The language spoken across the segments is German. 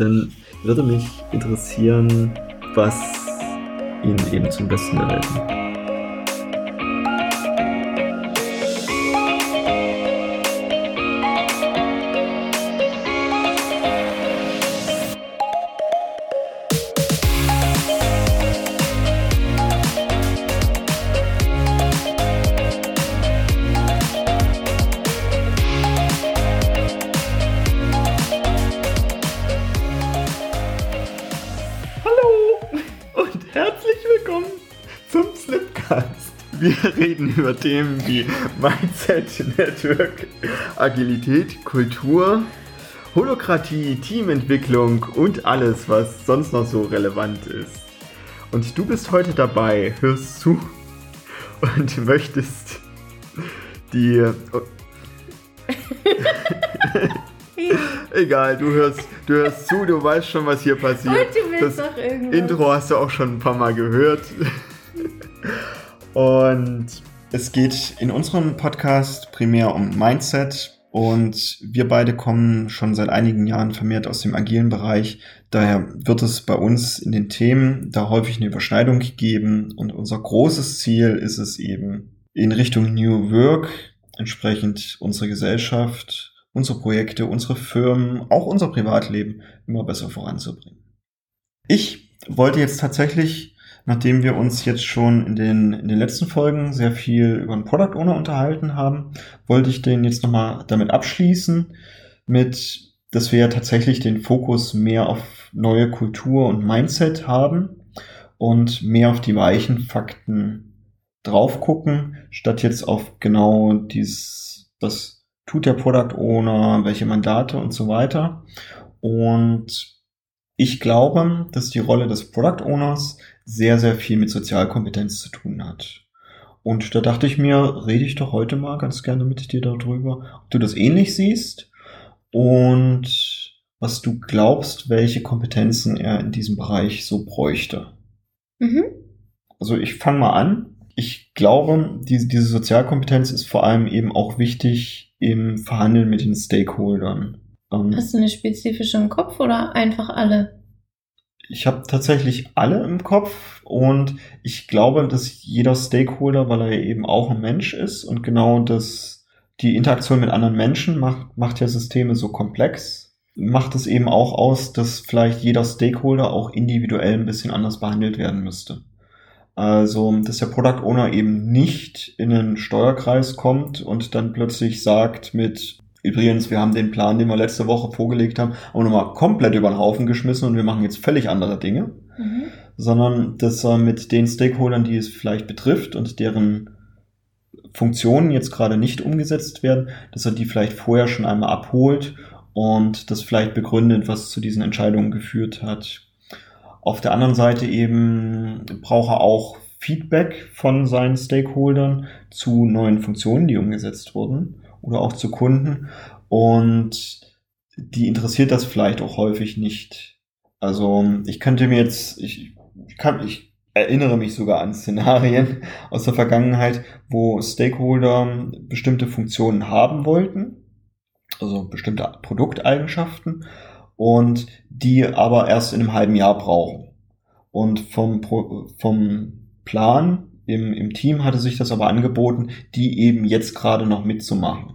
dann würde mich interessieren, was Ihnen eben zum Besten der reden über Themen wie Mindset, Network, Agilität, Kultur, Holokratie, Teamentwicklung und alles, was sonst noch so relevant ist. Und du bist heute dabei, hörst zu und möchtest die. Oh. Egal, du hörst, du hörst zu, du weißt schon, was hier passiert. Und du willst das doch irgendwas. Intro hast du auch schon ein paar Mal gehört. Und es geht in unserem Podcast primär um Mindset. Und wir beide kommen schon seit einigen Jahren vermehrt aus dem agilen Bereich. Daher wird es bei uns in den Themen da häufig eine Überschneidung geben. Und unser großes Ziel ist es eben in Richtung New Work, entsprechend unsere Gesellschaft, unsere Projekte, unsere Firmen, auch unser Privatleben immer besser voranzubringen. Ich wollte jetzt tatsächlich nachdem wir uns jetzt schon in den, in den letzten Folgen sehr viel über den Product Owner unterhalten haben, wollte ich den jetzt nochmal damit abschließen, mit, dass wir ja tatsächlich den Fokus mehr auf neue Kultur und Mindset haben und mehr auf die weichen Fakten drauf gucken, statt jetzt auf genau dieses, was tut der Product Owner, welche Mandate und so weiter. Und ich glaube, dass die Rolle des Product Owners sehr, sehr viel mit Sozialkompetenz zu tun hat. Und da dachte ich mir, rede ich doch heute mal ganz gerne mit dir darüber, ob du das ähnlich siehst und was du glaubst, welche Kompetenzen er in diesem Bereich so bräuchte. Mhm. Also ich fange mal an. Ich glaube, diese, diese Sozialkompetenz ist vor allem eben auch wichtig im Verhandeln mit den Stakeholdern. Ähm, Hast du eine spezifische im Kopf oder einfach alle? Ich habe tatsächlich alle im Kopf und ich glaube, dass jeder Stakeholder, weil er eben auch ein Mensch ist und genau das, die Interaktion mit anderen Menschen macht, macht ja Systeme so komplex, macht es eben auch aus, dass vielleicht jeder Stakeholder auch individuell ein bisschen anders behandelt werden müsste. Also, dass der Product Owner eben nicht in einen Steuerkreis kommt und dann plötzlich sagt mit, Übrigens, wir haben den Plan, den wir letzte Woche vorgelegt haben, auch nochmal komplett über den Haufen geschmissen und wir machen jetzt völlig andere Dinge. Mhm. Sondern dass er mit den Stakeholdern, die es vielleicht betrifft und deren Funktionen jetzt gerade nicht umgesetzt werden, dass er die vielleicht vorher schon einmal abholt und das vielleicht begründet, was zu diesen Entscheidungen geführt hat. Auf der anderen Seite eben braucht er auch Feedback von seinen Stakeholdern zu neuen Funktionen, die umgesetzt wurden oder auch zu Kunden. Und die interessiert das vielleicht auch häufig nicht. Also ich könnte mir jetzt, ich, ich kann, ich erinnere mich sogar an Szenarien aus der Vergangenheit, wo Stakeholder bestimmte Funktionen haben wollten, also bestimmte Produkteigenschaften und die aber erst in einem halben Jahr brauchen. Und vom, vom Plan im, im Team hatte sich das aber angeboten, die eben jetzt gerade noch mitzumachen.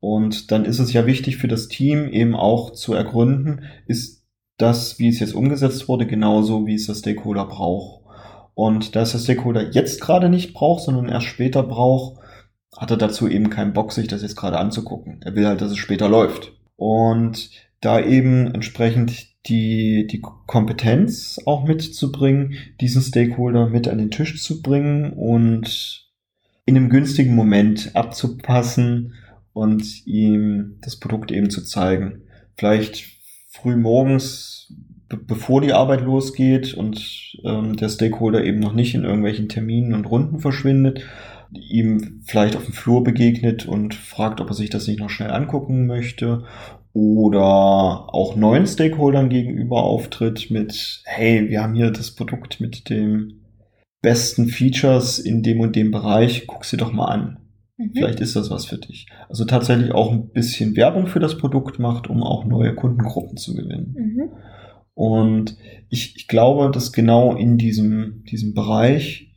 Und dann ist es ja wichtig für das Team eben auch zu ergründen, ist das, wie es jetzt umgesetzt wurde, genauso, wie es der Stakeholder braucht. Und da es der Stakeholder jetzt gerade nicht braucht, sondern erst später braucht, hat er dazu eben keinen Bock, sich das jetzt gerade anzugucken. Er will halt, dass es später läuft. Und da eben entsprechend die, die Kompetenz auch mitzubringen, diesen Stakeholder mit an den Tisch zu bringen und in einem günstigen Moment abzupassen und ihm das Produkt eben zu zeigen. Vielleicht früh morgens, bevor die Arbeit losgeht und ähm, der Stakeholder eben noch nicht in irgendwelchen Terminen und Runden verschwindet, ihm vielleicht auf dem Flur begegnet und fragt, ob er sich das nicht noch schnell angucken möchte oder auch neuen Stakeholdern gegenüber auftritt mit, hey, wir haben hier das Produkt mit dem besten Features in dem und dem Bereich, guck sie doch mal an. Mhm. Vielleicht ist das was für dich. Also tatsächlich auch ein bisschen Werbung für das Produkt macht, um auch neue Kundengruppen zu gewinnen. Mhm. Und ich, ich glaube, dass genau in diesem, diesem Bereich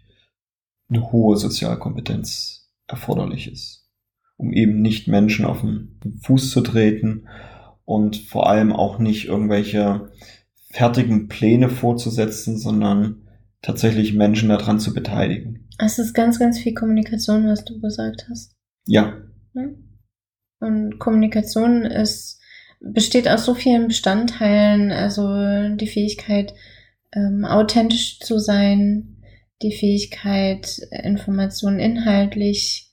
eine hohe Sozialkompetenz erforderlich ist, um eben nicht Menschen auf den Fuß zu treten und vor allem auch nicht irgendwelche fertigen Pläne vorzusetzen, sondern tatsächlich Menschen daran zu beteiligen. Es ist ganz, ganz viel Kommunikation, was du gesagt hast. Ja. Und Kommunikation ist, besteht aus so vielen Bestandteilen, also die Fähigkeit, ähm, authentisch zu sein, die Fähigkeit, Informationen inhaltlich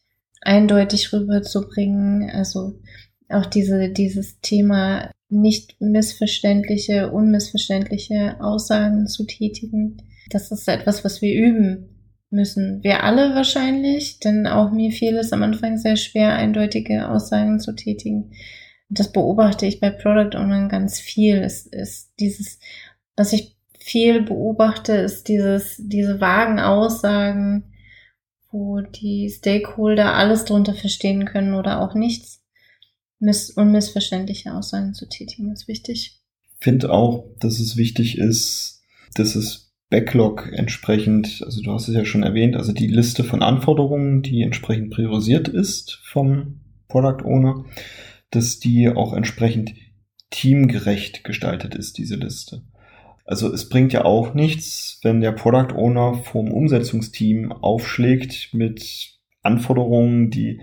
eindeutig rüberzubringen, also auch diese, dieses Thema nicht missverständliche, unmissverständliche Aussagen zu tätigen. Das ist etwas, was wir üben müssen. Wir alle wahrscheinlich, denn auch mir fiel es am Anfang sehr schwer, eindeutige Aussagen zu tätigen. Das beobachte ich bei Product Ownern ganz viel. Es ist dieses, was ich viel beobachte, ist dieses, diese vagen Aussagen, wo die Stakeholder alles drunter verstehen können oder auch nichts. Miss unmissverständliche Aussagen zu tätigen ist wichtig. Ich finde auch, dass es wichtig ist, dass es Backlog entsprechend, also du hast es ja schon erwähnt, also die Liste von Anforderungen, die entsprechend priorisiert ist vom Product Owner, dass die auch entsprechend teamgerecht gestaltet ist, diese Liste. Also es bringt ja auch nichts, wenn der Product Owner vom Umsetzungsteam aufschlägt mit Anforderungen, die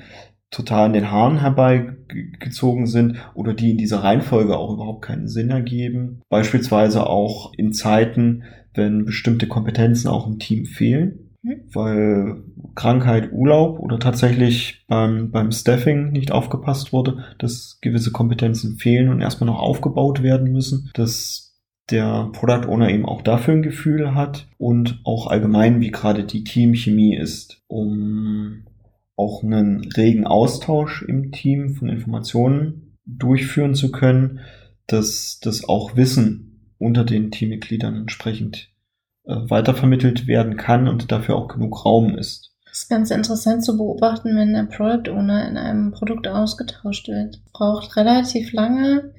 total in den Haaren herbeigezogen sind oder die in dieser Reihenfolge auch überhaupt keinen Sinn ergeben. Beispielsweise auch in Zeiten, wenn bestimmte Kompetenzen auch im Team fehlen, mhm. weil Krankheit, Urlaub oder tatsächlich beim, beim Staffing nicht aufgepasst wurde, dass gewisse Kompetenzen fehlen und erstmal noch aufgebaut werden müssen, dass der Product Owner eben auch dafür ein Gefühl hat und auch allgemein, wie gerade die Teamchemie ist, um auch einen regen Austausch im Team von Informationen durchführen zu können, dass das auch Wissen unter den Teammitgliedern entsprechend äh, weitervermittelt werden kann und dafür auch genug Raum ist. Das ist ganz interessant zu beobachten, wenn der Product Owner in einem Produkt ausgetauscht wird. Braucht relativ lange,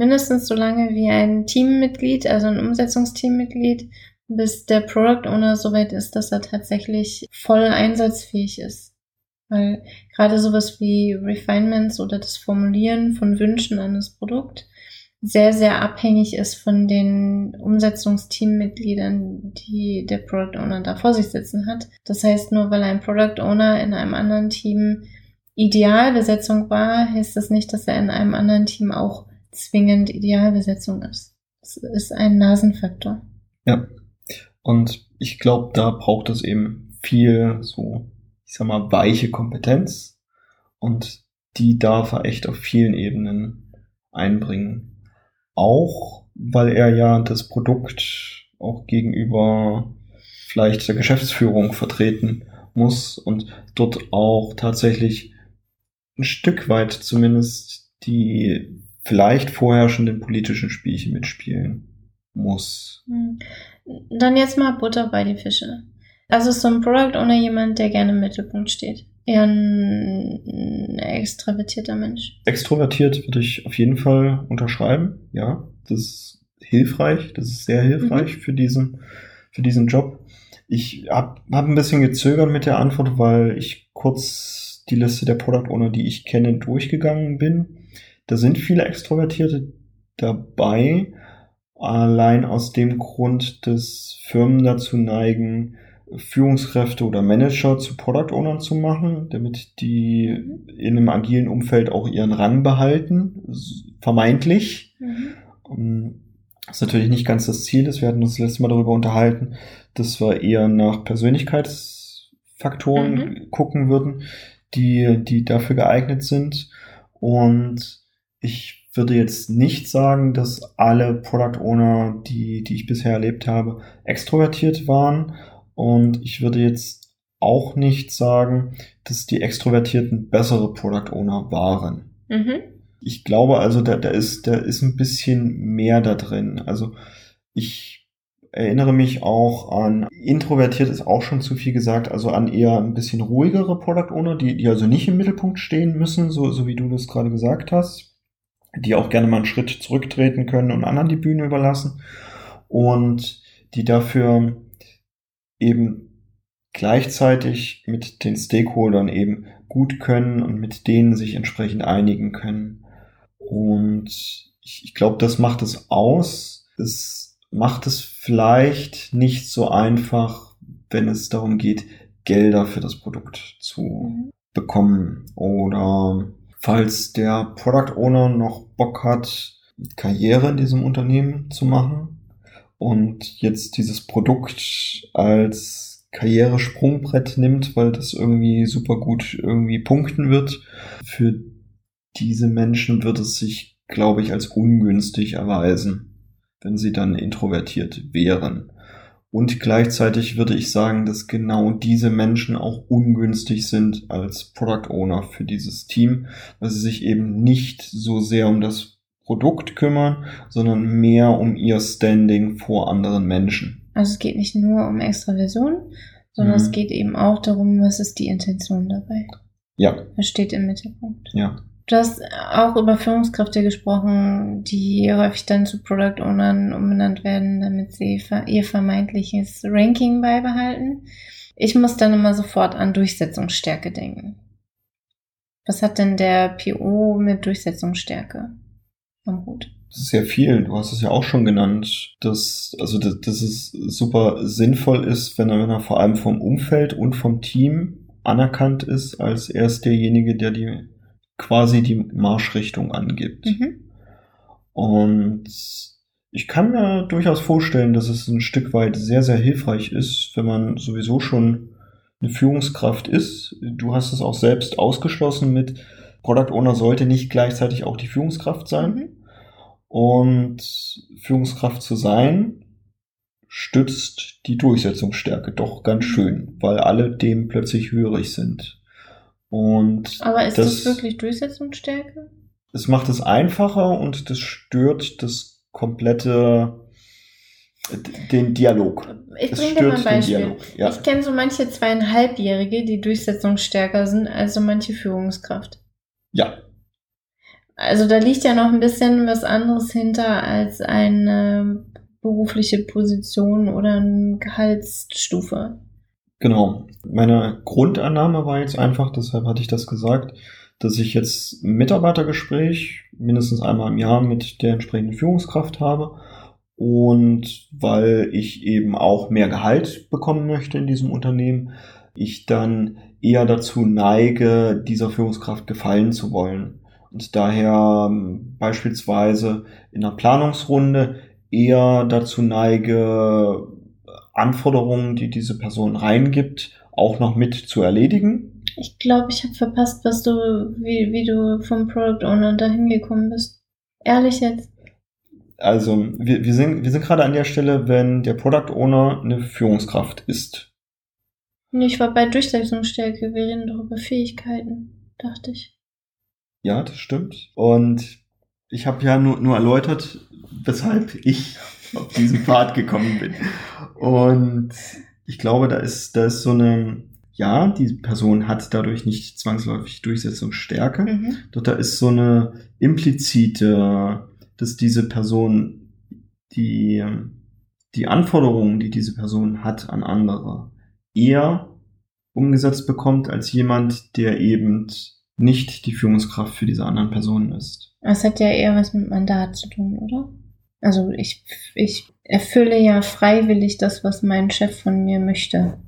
mindestens so lange wie ein Teammitglied, also ein Umsetzungsteammitglied, bis der Product Owner soweit ist, dass er tatsächlich voll einsatzfähig ist. Weil gerade sowas wie Refinements oder das Formulieren von Wünschen an das Produkt sehr, sehr abhängig ist von den Umsetzungsteammitgliedern, die der Product Owner da vor sich sitzen hat. Das heißt, nur weil ein Product Owner in einem anderen Team Idealbesetzung war, heißt das nicht, dass er in einem anderen Team auch zwingend Idealbesetzung ist. Das ist ein Nasenfaktor. Ja. Und ich glaube, da braucht es eben viel so ich sag mal, weiche Kompetenz und die darf er echt auf vielen Ebenen einbringen. Auch weil er ja das Produkt auch gegenüber vielleicht der Geschäftsführung vertreten muss und dort auch tatsächlich ein Stück weit zumindest die vielleicht vorherrschenden politischen Spielchen mitspielen muss. Hm. Dann jetzt mal Butter bei die Fische. Also so ein Product Owner jemand, der gerne im Mittelpunkt steht. Eher ein, ein extravertierter Mensch. Extrovertiert würde ich auf jeden Fall unterschreiben, ja. Das ist hilfreich, das ist sehr hilfreich mhm. für, diesen, für diesen Job. Ich habe hab ein bisschen gezögert mit der Antwort, weil ich kurz die Liste der Product Owner, die ich kenne, durchgegangen bin. Da sind viele Extrovertierte dabei, allein aus dem Grund, dass Firmen dazu neigen, Führungskräfte oder Manager zu Product Ownern zu machen, damit die in einem agilen Umfeld auch ihren Rang behalten, vermeintlich. Mhm. Das ist natürlich nicht ganz das Ziel, das wir hatten uns das letzte Mal darüber unterhalten, dass wir eher nach Persönlichkeitsfaktoren mhm. gucken würden, die, die dafür geeignet sind. Und ich würde jetzt nicht sagen, dass alle Product Owner, die, die ich bisher erlebt habe, extrovertiert waren und ich würde jetzt auch nicht sagen, dass die Extrovertierten bessere Product Owner waren. Mhm. Ich glaube also, da, da, ist, da ist ein bisschen mehr da drin. Also ich erinnere mich auch an, introvertiert ist auch schon zu viel gesagt, also an eher ein bisschen ruhigere Product Owner, die, die also nicht im Mittelpunkt stehen müssen, so, so wie du das gerade gesagt hast, die auch gerne mal einen Schritt zurücktreten können und anderen die Bühne überlassen und die dafür eben gleichzeitig mit den Stakeholdern eben gut können und mit denen sich entsprechend einigen können. Und ich, ich glaube, das macht es aus. Es macht es vielleicht nicht so einfach, wenn es darum geht, Gelder für das Produkt zu mhm. bekommen. Oder falls der Product Owner noch Bock hat, Karriere in diesem Unternehmen zu machen und jetzt dieses Produkt als Karrieresprungbrett nimmt, weil das irgendwie super gut irgendwie punkten wird. Für diese Menschen wird es sich, glaube ich, als ungünstig erweisen, wenn sie dann introvertiert wären. Und gleichzeitig würde ich sagen, dass genau diese Menschen auch ungünstig sind als Product Owner für dieses Team, weil sie sich eben nicht so sehr um das Produkt kümmern, sondern mehr um ihr Standing vor anderen Menschen. Also es geht nicht nur um Extraversion, sondern mhm. es geht eben auch darum, was ist die Intention dabei. Ja. Das steht im Mittelpunkt. Ja. Du hast auch über Führungskräfte gesprochen, die häufig dann zu Product Ownern umbenannt werden, damit sie ihr vermeintliches Ranking beibehalten. Ich muss dann immer sofort an Durchsetzungsstärke denken. Was hat denn der PO mit Durchsetzungsstärke am Hut? Das ist sehr viel. Du hast es ja auch schon genannt, dass, also, dass, dass es super sinnvoll ist, wenn er, wenn er vor allem vom Umfeld und vom Team anerkannt ist, als er ist derjenige, der die quasi die Marschrichtung angibt. Mhm. Und ich kann mir durchaus vorstellen, dass es ein Stück weit sehr, sehr hilfreich ist, wenn man sowieso schon eine Führungskraft ist. Du hast es auch selbst ausgeschlossen mit Product Owner sollte nicht gleichzeitig auch die Führungskraft sein. Mhm. Und Führungskraft zu sein, stützt die Durchsetzungsstärke doch ganz mhm. schön, weil alle dem plötzlich hörig sind. Und Aber ist das, das wirklich Durchsetzungsstärke? Es macht es einfacher und das stört das komplette den Dialog. Ich bringe dir mal ein Beispiel. Ja. Ich kenne so manche zweieinhalbjährige, die durchsetzungsstärker sind als so manche Führungskraft. Ja. Also da liegt ja noch ein bisschen was anderes hinter als eine berufliche Position oder eine Gehaltsstufe. Genau. Meine Grundannahme war jetzt einfach, deshalb hatte ich das gesagt, dass ich jetzt Mitarbeitergespräch mindestens einmal im Jahr mit der entsprechenden Führungskraft habe. Und weil ich eben auch mehr Gehalt bekommen möchte in diesem Unternehmen, ich dann eher dazu neige, dieser Führungskraft gefallen zu wollen. Und daher ähm, beispielsweise in einer Planungsrunde eher dazu neige, Anforderungen, die diese Person reingibt, auch noch mit zu erledigen. Ich glaube, ich habe verpasst, was du, wie, wie du vom Product Owner dahin gekommen bist. Ehrlich jetzt. Also, wir, wir sind, wir sind gerade an der Stelle, wenn der Product Owner eine Führungskraft ist. Ich war bei Durchsetzungsstärke, wir reden doch über Fähigkeiten, dachte ich. Ja, das stimmt. Und ich habe ja nur, nur erläutert, weshalb ich auf diesen Pfad gekommen bin. Und ich glaube, da ist, da ist so eine, ja, die Person hat dadurch nicht zwangsläufig Durchsetzungsstärke, mhm. doch da ist so eine implizite, dass diese Person die, die Anforderungen, die diese Person hat an andere, eher umgesetzt bekommt als jemand, der eben nicht die Führungskraft für diese anderen Personen ist. Das hat ja eher was mit Mandat zu tun, oder? Also ich, ich erfülle ja freiwillig das, was mein Chef von mir möchte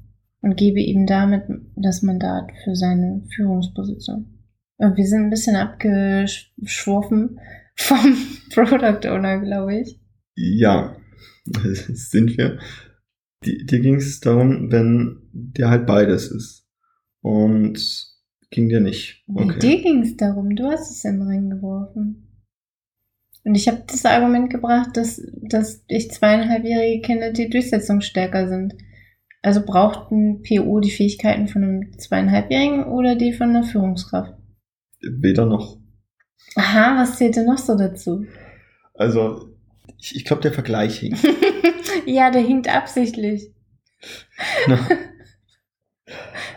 und gebe ihm damit das Mandat für seine Führungsposition. Und wir sind ein bisschen abgeschworfen vom Product Owner, glaube ich. Ja, sind wir. Dir ging es darum, wenn der halt beides ist. Und ging dir nicht. Okay. Dir ging es darum, du hast es in den Ring geworfen. Und ich habe das Argument gebracht, dass, dass ich zweieinhalbjährige Kinder, die durchsetzungsstärker sind. Also braucht ein PO die Fähigkeiten von einem zweieinhalbjährigen oder die von einer Führungskraft? Weder noch. Aha, was zählt denn noch so dazu? Also, Ich, ich glaube, der Vergleich hinkt. ja, der hinkt absichtlich. Genau.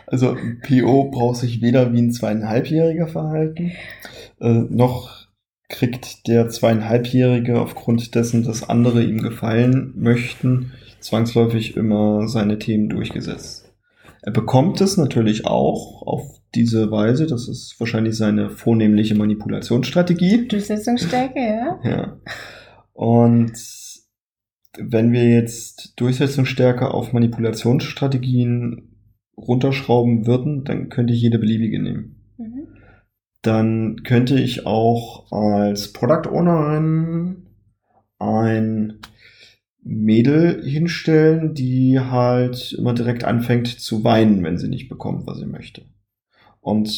Also ein PO braucht sich weder wie ein zweieinhalbjähriger verhalten, äh, noch kriegt der zweieinhalbjährige aufgrund dessen, dass andere ihm gefallen möchten, zwangsläufig immer seine Themen durchgesetzt. Er bekommt es natürlich auch auf diese Weise, das ist wahrscheinlich seine vornehmliche Manipulationsstrategie. Durchsetzungsstärke, ja. Ja. Und wenn wir jetzt Durchsetzungsstärke auf Manipulationsstrategien runterschrauben würden, dann könnte ich jede beliebige nehmen. Dann könnte ich auch als Product Owner ein, Mädel hinstellen, die halt immer direkt anfängt zu weinen, wenn sie nicht bekommt, was sie möchte. Und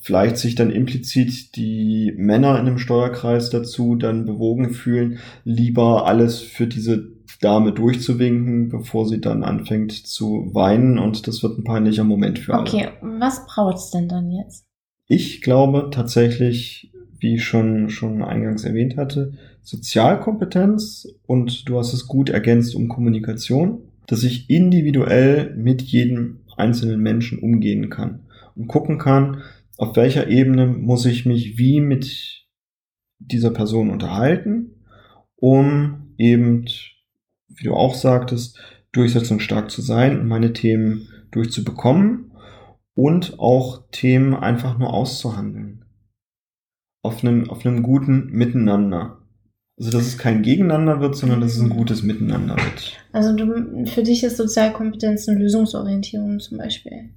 vielleicht sich dann implizit die Männer in einem Steuerkreis dazu dann bewogen fühlen, lieber alles für diese Dame durchzuwinken, bevor sie dann anfängt zu weinen und das wird ein peinlicher Moment für alle. Okay, was braucht's denn dann jetzt? Ich glaube tatsächlich, wie ich schon, schon eingangs erwähnt hatte, Sozialkompetenz und du hast es gut ergänzt um Kommunikation, dass ich individuell mit jedem einzelnen Menschen umgehen kann und gucken kann, auf welcher Ebene muss ich mich wie mit dieser Person unterhalten, um eben wie du auch sagtest, durchsetzungsstark zu sein und meine Themen durchzubekommen und auch Themen einfach nur auszuhandeln. Auf einem, auf einem guten Miteinander. Also, dass es kein Gegeneinander wird, sondern dass es ein gutes Miteinander wird. Also, du, für dich ist Sozialkompetenz eine Lösungsorientierung zum Beispiel.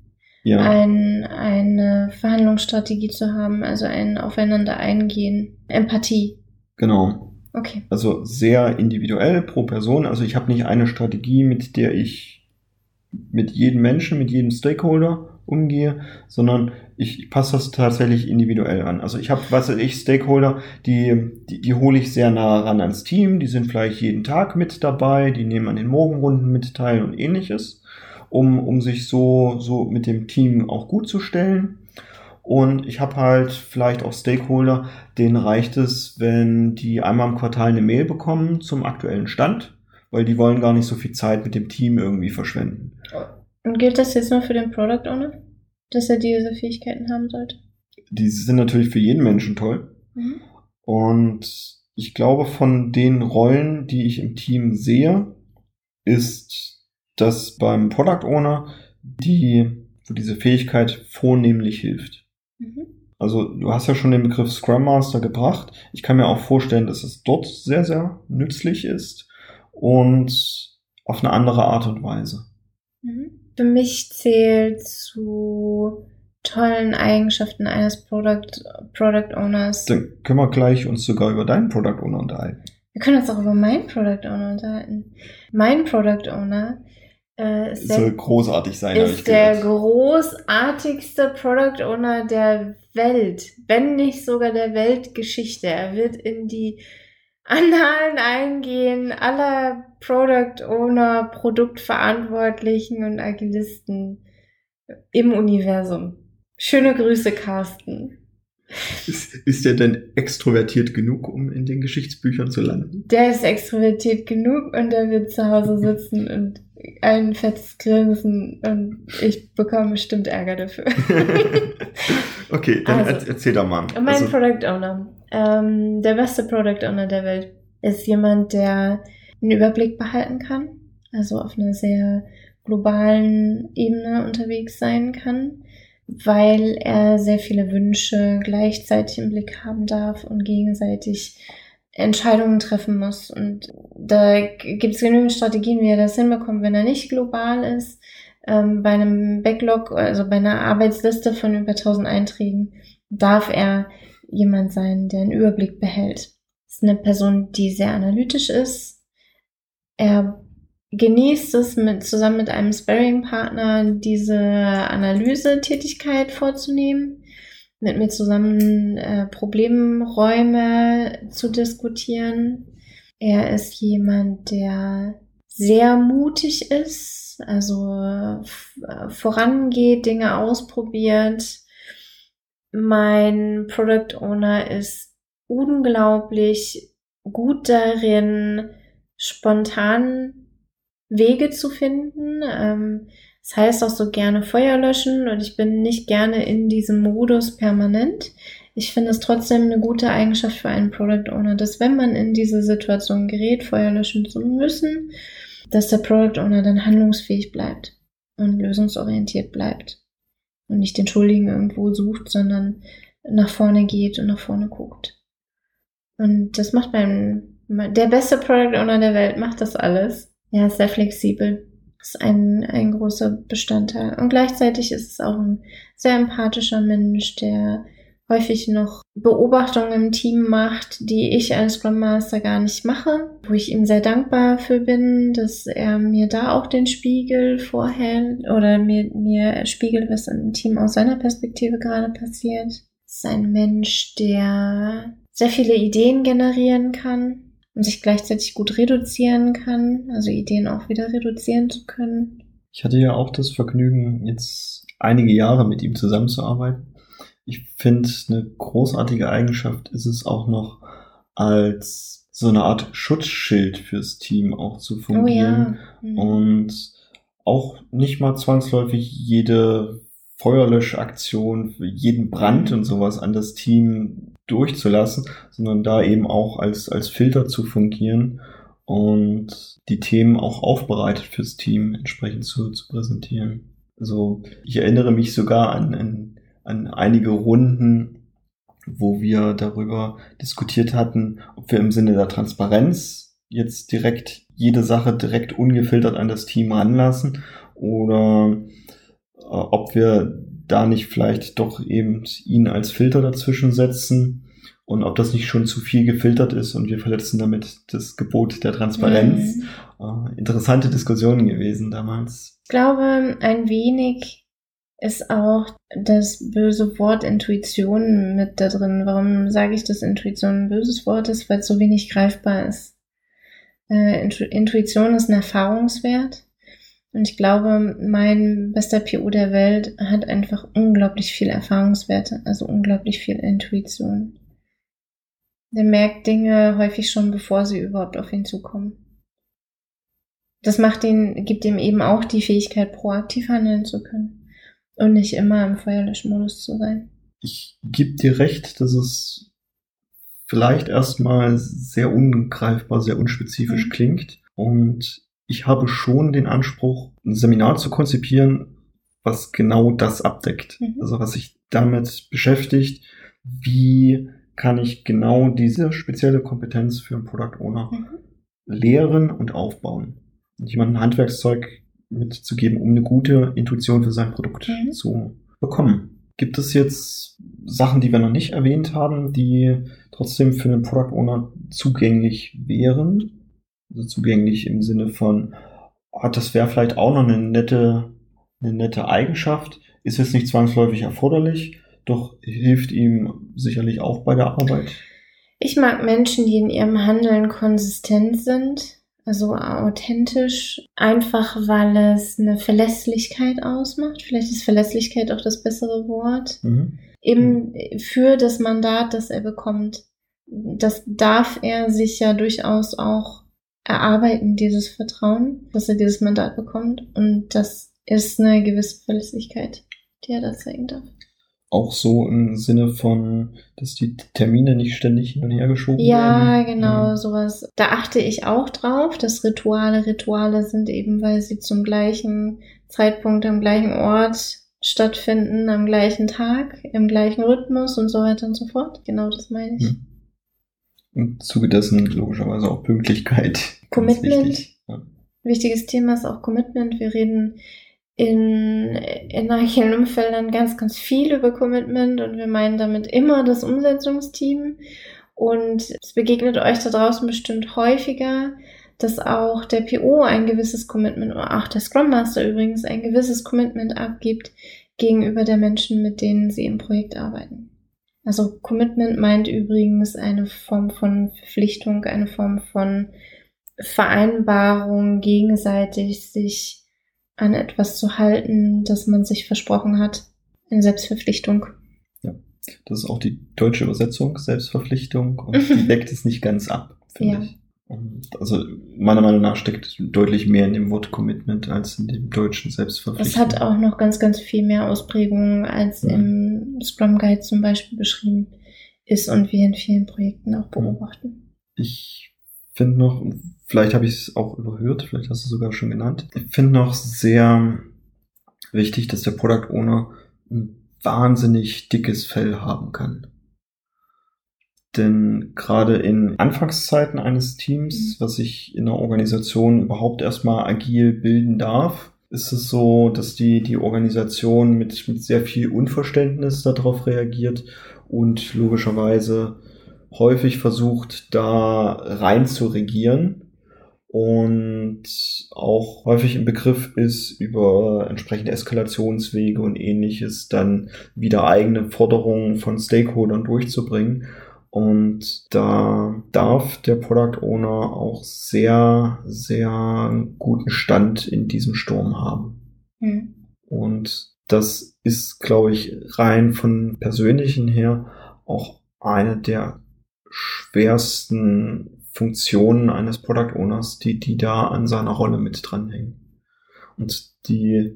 Ja. Ein, eine Verhandlungsstrategie zu haben, also ein Aufeinander eingehen, Empathie. Genau. Okay. Also sehr individuell pro Person. Also ich habe nicht eine Strategie, mit der ich mit jedem Menschen, mit jedem Stakeholder umgehe, sondern ich, passe das tatsächlich individuell an. Also ich habe, was ich, Stakeholder, die, die, die hole ich sehr nah ran ans Team, die sind vielleicht jeden Tag mit dabei, die nehmen an den Morgenrunden mit teil und ähnliches, um, um sich so, so mit dem Team auch gut zu stellen. Und ich habe halt vielleicht auch Stakeholder, denen reicht es, wenn die einmal im Quartal eine Mail bekommen zum aktuellen Stand, weil die wollen gar nicht so viel Zeit mit dem Team irgendwie verschwenden. Und gilt das jetzt nur für den Product Owner, dass er diese Fähigkeiten haben sollte? Die sind natürlich für jeden Menschen toll. Mhm. Und ich glaube, von den Rollen, die ich im Team sehe, ist das beim Product Owner die, wo diese Fähigkeit vornehmlich hilft. Mhm. Also du hast ja schon den Begriff Scrum Master gebracht. Ich kann mir auch vorstellen, dass es dort sehr, sehr nützlich ist und auf eine andere Art und Weise. Mhm. Für mich zählt zu tollen Eigenschaften eines Product, Product Owners. Dann können wir gleich uns sogar über deinen Product Owner unterhalten. Wir können uns auch über meinen Product Owner unterhalten. Mein Product Owner äh, soll der, großartig sein. Ist der großartigste Product Owner der Welt, wenn nicht sogar der Weltgeschichte. Er wird in die Annalen eingehen aller Product Owner, Produktverantwortlichen und Agilisten im Universum. Schöne Grüße, Carsten. Ist, ist der denn extrovertiert genug, um in den Geschichtsbüchern zu landen? Der ist extrovertiert genug und der wird zu Hause sitzen und ein fettes Grinsen und ich bekomme bestimmt Ärger dafür. okay, dann also, erzähl doch mal. Mein also, Product Owner, ähm, der beste Product Owner der Welt, ist jemand, der einen Überblick behalten kann, also auf einer sehr globalen Ebene unterwegs sein kann, weil er sehr viele Wünsche gleichzeitig im Blick haben darf und gegenseitig Entscheidungen treffen muss. Und da gibt es genügend Strategien, wie er das hinbekommt, wenn er nicht global ist. Ähm, bei einem Backlog, also bei einer Arbeitsliste von über 1000 Einträgen, darf er jemand sein, der einen Überblick behält. ist eine Person, die sehr analytisch ist. Er genießt es, mit, zusammen mit einem Sparring-Partner diese Analyse-Tätigkeit vorzunehmen mit mir zusammen äh, Problemräume zu diskutieren. Er ist jemand, der sehr mutig ist, also äh, vorangeht, Dinge ausprobiert. Mein Product Owner ist unglaublich gut darin, spontan Wege zu finden. Ähm, das heißt auch so gerne Feuer löschen und ich bin nicht gerne in diesem Modus permanent. Ich finde es trotzdem eine gute Eigenschaft für einen Product Owner, dass wenn man in diese Situation gerät, Feuer löschen zu müssen, dass der Product Owner dann handlungsfähig bleibt und lösungsorientiert bleibt und nicht den Schuldigen irgendwo sucht, sondern nach vorne geht und nach vorne guckt. Und das macht beim, der beste Product Owner der Welt macht das alles. Ja, ist sehr flexibel. Ist ein, ein großer Bestandteil. Und gleichzeitig ist es auch ein sehr empathischer Mensch, der häufig noch Beobachtungen im Team macht, die ich als Scrum Master gar nicht mache, wo ich ihm sehr dankbar für bin, dass er mir da auch den Spiegel vorhält oder mir, mir spiegelt, was im Team aus seiner Perspektive gerade passiert. Es ist ein Mensch, der sehr viele Ideen generieren kann und sich gleichzeitig gut reduzieren kann, also Ideen auch wieder reduzieren zu können. Ich hatte ja auch das Vergnügen, jetzt einige Jahre mit ihm zusammenzuarbeiten ich finde, eine großartige Eigenschaft ist es auch noch als so eine Art Schutzschild fürs Team auch zu fungieren oh ja. mhm. und auch nicht mal zwangsläufig jede Feuerlöschaktion jeden Brand und sowas an das Team durchzulassen, sondern da eben auch als, als Filter zu fungieren und die Themen auch aufbereitet fürs Team entsprechend zu, zu präsentieren. Also ich erinnere mich sogar an, an an einige Runden, wo wir darüber diskutiert hatten, ob wir im Sinne der Transparenz jetzt direkt jede Sache direkt ungefiltert an das Team ranlassen oder äh, ob wir da nicht vielleicht doch eben ihn als Filter dazwischen setzen und ob das nicht schon zu viel gefiltert ist und wir verletzen damit das Gebot der Transparenz. Mhm. Äh, interessante Diskussionen gewesen damals. Ich glaube, ein wenig ist auch das böse Wort Intuition mit da drin. Warum sage ich, dass Intuition ein böses Wort ist? Weil es so wenig greifbar ist. Äh, Intuition ist ein Erfahrungswert. Und ich glaube, mein bester PO der Welt hat einfach unglaublich viel Erfahrungswerte, also unglaublich viel Intuition. Der merkt Dinge häufig schon, bevor sie überhaupt auf ihn zukommen. Das macht ihn, gibt ihm eben auch die Fähigkeit, proaktiv handeln zu können. Und nicht immer im Feuerlöschmodus zu sein. Ich gebe dir recht, dass es vielleicht erstmal sehr ungreifbar, sehr unspezifisch mhm. klingt. Und ich habe schon den Anspruch, ein Seminar zu konzipieren, was genau das abdeckt. Mhm. Also was sich damit beschäftigt, wie kann ich genau diese spezielle Kompetenz für einen Product Owner mhm. lehren und aufbauen. Jemand ein Handwerkszeug mitzugeben, um eine gute Intuition für sein Produkt mhm. zu bekommen. Gibt es jetzt Sachen, die wir noch nicht erwähnt haben, die trotzdem für den Product Owner zugänglich wären? Also zugänglich im Sinne von, hat das wäre vielleicht auch noch eine nette, eine nette Eigenschaft, ist jetzt nicht zwangsläufig erforderlich, doch hilft ihm sicherlich auch bei der Arbeit. Ich mag Menschen, die in ihrem Handeln konsistent sind also authentisch, einfach weil es eine Verlässlichkeit ausmacht. Vielleicht ist Verlässlichkeit auch das bessere Wort. Mhm. Eben für das Mandat, das er bekommt. Das darf er sich ja durchaus auch erarbeiten, dieses Vertrauen, dass er dieses Mandat bekommt. Und das ist eine gewisse Verlässlichkeit, die er da zeigen darf auch so im Sinne von, dass die Termine nicht ständig hin und her geschoben ja, werden. Genau, ja, genau, sowas. Da achte ich auch drauf, dass Rituale Rituale sind, eben weil sie zum gleichen Zeitpunkt am gleichen Ort stattfinden, am gleichen Tag, im gleichen Rhythmus und so weiter und so fort. Genau das meine ich. Hm. Im Zuge dessen logischerweise auch Pünktlichkeit. Commitment. Wichtig. Ja. Wichtiges Thema ist auch Commitment. Wir reden in, in agilen Umfeldern ganz, ganz viel über Commitment und wir meinen damit immer das Umsetzungsteam. Und es begegnet euch da draußen bestimmt häufiger, dass auch der PO ein gewisses Commitment oder auch der Scrum Master übrigens ein gewisses Commitment abgibt gegenüber der Menschen, mit denen sie im Projekt arbeiten. Also Commitment meint übrigens eine Form von Verpflichtung, eine Form von Vereinbarung, gegenseitig sich an etwas zu halten, das man sich versprochen hat. Eine Selbstverpflichtung. Ja, das ist auch die deutsche Übersetzung, Selbstverpflichtung, und die deckt es nicht ganz ab. finde ja. ich. Also meiner Meinung nach steckt deutlich mehr in dem Wort Commitment als in dem deutschen Selbstverpflichtung. Es hat auch noch ganz, ganz viel mehr Ausprägungen als ja. im Scrum Guide zum Beispiel beschrieben ist und wir in vielen Projekten auch beobachten. Ich finde noch, vielleicht habe ich es auch überhört, vielleicht hast du es sogar schon genannt, ich finde noch sehr wichtig, dass der Product Owner ein wahnsinnig dickes Fell haben kann. Denn gerade in Anfangszeiten eines Teams, mhm. was sich in der Organisation überhaupt erstmal agil bilden darf, ist es so, dass die, die Organisation mit, mit sehr viel Unverständnis darauf reagiert und logischerweise häufig versucht, da rein zu regieren und auch häufig im Begriff ist, über entsprechende Eskalationswege und ähnliches dann wieder eigene Forderungen von Stakeholdern durchzubringen. Und da darf der Product Owner auch sehr, sehr guten Stand in diesem Sturm haben. Mhm. Und das ist, glaube ich, rein von persönlichen her auch eine der schwersten Funktionen eines Product Owners, die, die da an seiner Rolle mit dranhängen. Und die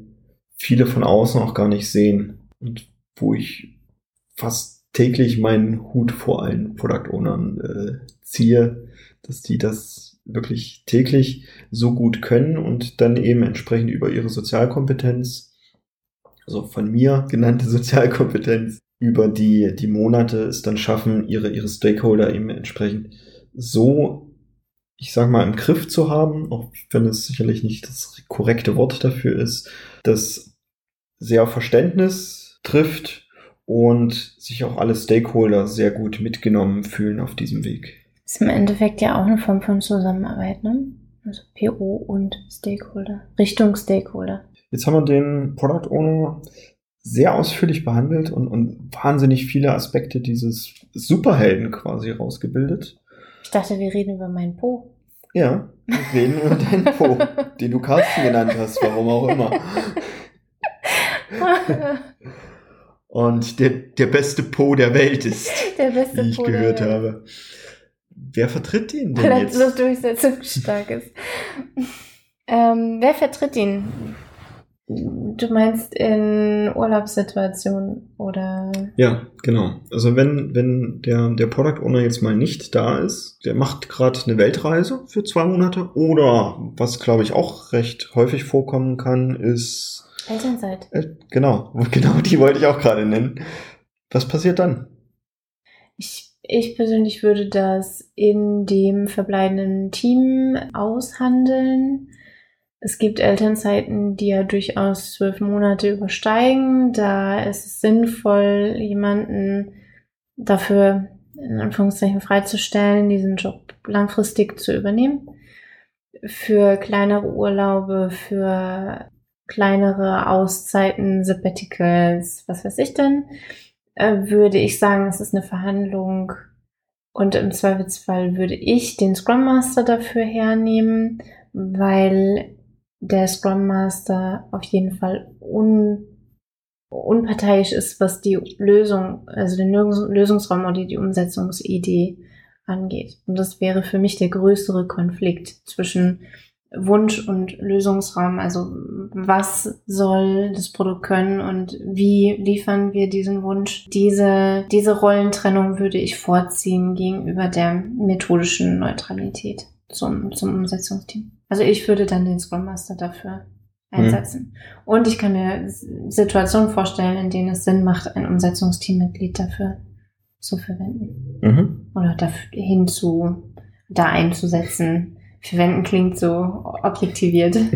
viele von außen auch gar nicht sehen. Und wo ich fast täglich meinen Hut vor allen Product Ownern äh, ziehe, dass die das wirklich täglich so gut können und dann eben entsprechend über ihre Sozialkompetenz, also von mir genannte Sozialkompetenz, über die, die Monate es dann schaffen, ihre, ihre Stakeholder eben entsprechend so, ich sag mal, im Griff zu haben, auch wenn es sicherlich nicht das korrekte Wort dafür ist, dass sehr Verständnis trifft und sich auch alle Stakeholder sehr gut mitgenommen fühlen auf diesem Weg. Ist im Endeffekt ja auch eine Form von Zusammenarbeit, ne? Also PO und Stakeholder, Richtung Stakeholder. Jetzt haben wir den Product Owner sehr ausführlich behandelt und, und wahnsinnig viele Aspekte dieses Superhelden quasi rausgebildet. Ich dachte, wir reden über meinen Po. Ja, wir reden über deinen Po, den du Carsten genannt hast, warum auch immer. und der, der beste Po der Welt ist, der beste wie ich po gehört habe. Wer vertritt ihn denn Weil jetzt? Weil so durchsetzungsstark ist. ähm, wer vertritt ihn? Du meinst in Urlaubssituationen oder? Ja, genau. Also wenn, wenn der, der Product Owner jetzt mal nicht da ist, der macht gerade eine Weltreise für zwei Monate oder was glaube ich auch recht häufig vorkommen kann, ist Elternzeit. Äh, genau, genau die wollte ich auch gerade nennen. Was passiert dann? Ich, ich persönlich würde das in dem verbleibenden Team aushandeln. Es gibt Elternzeiten, die ja durchaus zwölf Monate übersteigen. Da ist es sinnvoll, jemanden dafür in Anführungszeichen freizustellen, diesen Job langfristig zu übernehmen. Für kleinere Urlaube, für kleinere Auszeiten, Sabbaticals, was weiß ich denn, äh, würde ich sagen, es ist eine Verhandlung und im Zweifelsfall würde ich den Scrum Master dafür hernehmen, weil der Scrum Master auf jeden Fall un, unparteiisch ist, was die Lösung, also den Lösungsraum oder die Umsetzungsidee angeht. Und das wäre für mich der größere Konflikt zwischen Wunsch und Lösungsraum. Also was soll das Produkt können und wie liefern wir diesen Wunsch? Diese, diese Rollentrennung würde ich vorziehen gegenüber der methodischen Neutralität zum, zum Umsetzungsteam. Also ich würde dann den Scrum Master dafür einsetzen. Mhm. Und ich kann mir Situationen vorstellen, in denen es Sinn macht, ein Umsetzungsteammitglied dafür zu verwenden. Mhm. Oder dafür hinzu, da einzusetzen, Verwenden klingt so objektiviert.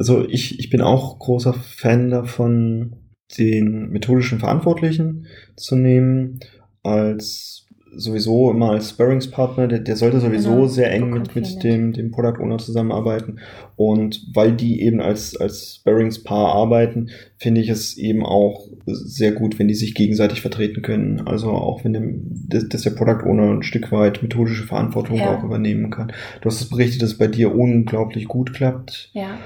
Also ich, ich bin auch großer Fan davon, den methodischen Verantwortlichen zu nehmen als sowieso immer als Sparringspartner, der, der sollte sowieso genau, sehr eng mit, mit dem, dem Product Owner zusammenarbeiten. Und weil die eben als, als Sparringspaar arbeiten, finde ich es eben auch sehr gut, wenn die sich gegenseitig vertreten können. Also auch wenn dem, dass der Product Owner ein Stück weit methodische Verantwortung ja. auch übernehmen kann. Du hast es berichtet, dass es bei dir unglaublich gut klappt. Ja.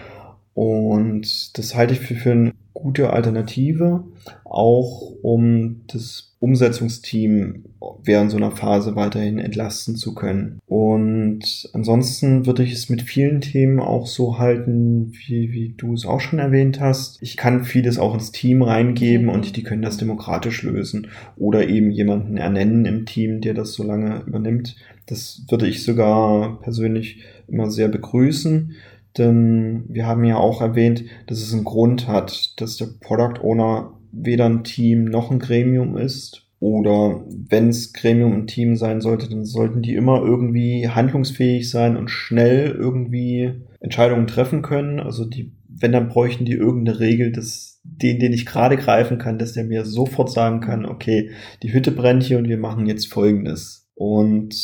Und das halte ich für, für eine gute Alternative, auch um das Umsetzungsteam während so einer Phase weiterhin entlasten zu können. Und ansonsten würde ich es mit vielen Themen auch so halten, wie, wie du es auch schon erwähnt hast. Ich kann vieles auch ins Team reingeben und die können das demokratisch lösen oder eben jemanden ernennen im Team, der das so lange übernimmt. Das würde ich sogar persönlich immer sehr begrüßen. Denn wir haben ja auch erwähnt, dass es einen Grund hat, dass der Product Owner weder ein Team noch ein Gremium ist. Oder wenn es Gremium und Team sein sollte, dann sollten die immer irgendwie handlungsfähig sein und schnell irgendwie Entscheidungen treffen können. Also die, wenn dann bräuchten die irgendeine Regel, dass den, den ich gerade greifen kann, dass der mir sofort sagen kann, okay, die Hütte brennt hier und wir machen jetzt Folgendes. Und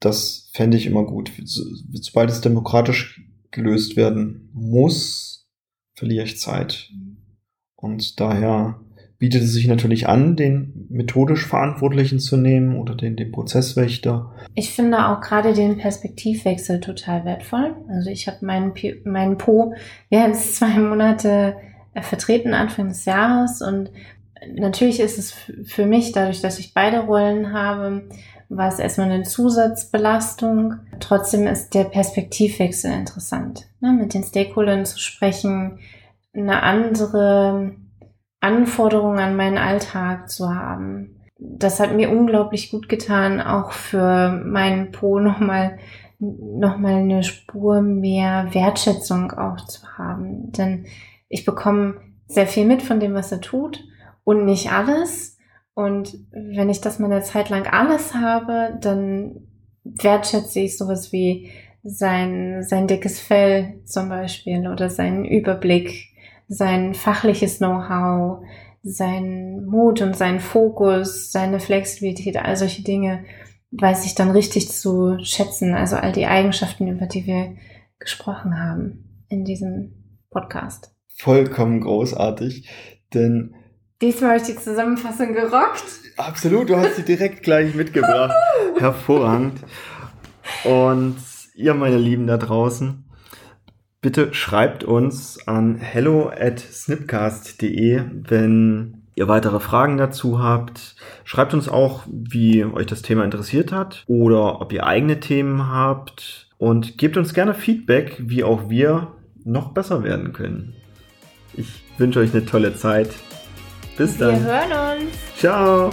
das fände ich immer gut. Sobald es demokratisch gelöst werden muss, verliere ich Zeit. Und daher bietet es sich natürlich an, den methodisch Verantwortlichen zu nehmen oder den, den Prozesswächter. Ich finde auch gerade den Perspektivwechsel total wertvoll. Also ich habe meinen, meinen Po jetzt zwei Monate äh, vertreten Anfang des Jahres und natürlich ist es für mich, dadurch, dass ich beide Rollen habe, war es erstmal eine Zusatzbelastung. Trotzdem ist der Perspektivwechsel interessant, ne? mit den Stakeholdern zu sprechen, eine andere Anforderung an meinen Alltag zu haben. Das hat mir unglaublich gut getan, auch für meinen Po nochmal noch mal eine Spur mehr Wertschätzung auch zu haben. Denn ich bekomme sehr viel mit von dem, was er tut und nicht alles. Und wenn ich das mal eine Zeit lang alles habe, dann wertschätze ich sowas wie sein, sein dickes Fell zum Beispiel oder seinen Überblick sein fachliches Know-how, sein Mut und sein Fokus, seine Flexibilität, all solche Dinge weiß ich dann richtig zu schätzen. Also all die Eigenschaften, über die wir gesprochen haben in diesem Podcast. Vollkommen großartig, denn diesmal habe ich die Zusammenfassung gerockt. Absolut, du hast sie direkt gleich mitgebracht. Hervorragend. Und ihr, meine Lieben da draußen, Bitte schreibt uns an hello at snipcast.de, wenn ihr weitere Fragen dazu habt. Schreibt uns auch, wie euch das Thema interessiert hat oder ob ihr eigene Themen habt und gebt uns gerne Feedback, wie auch wir noch besser werden können. Ich wünsche euch eine tolle Zeit. Bis dann. Wir hören uns. Ciao.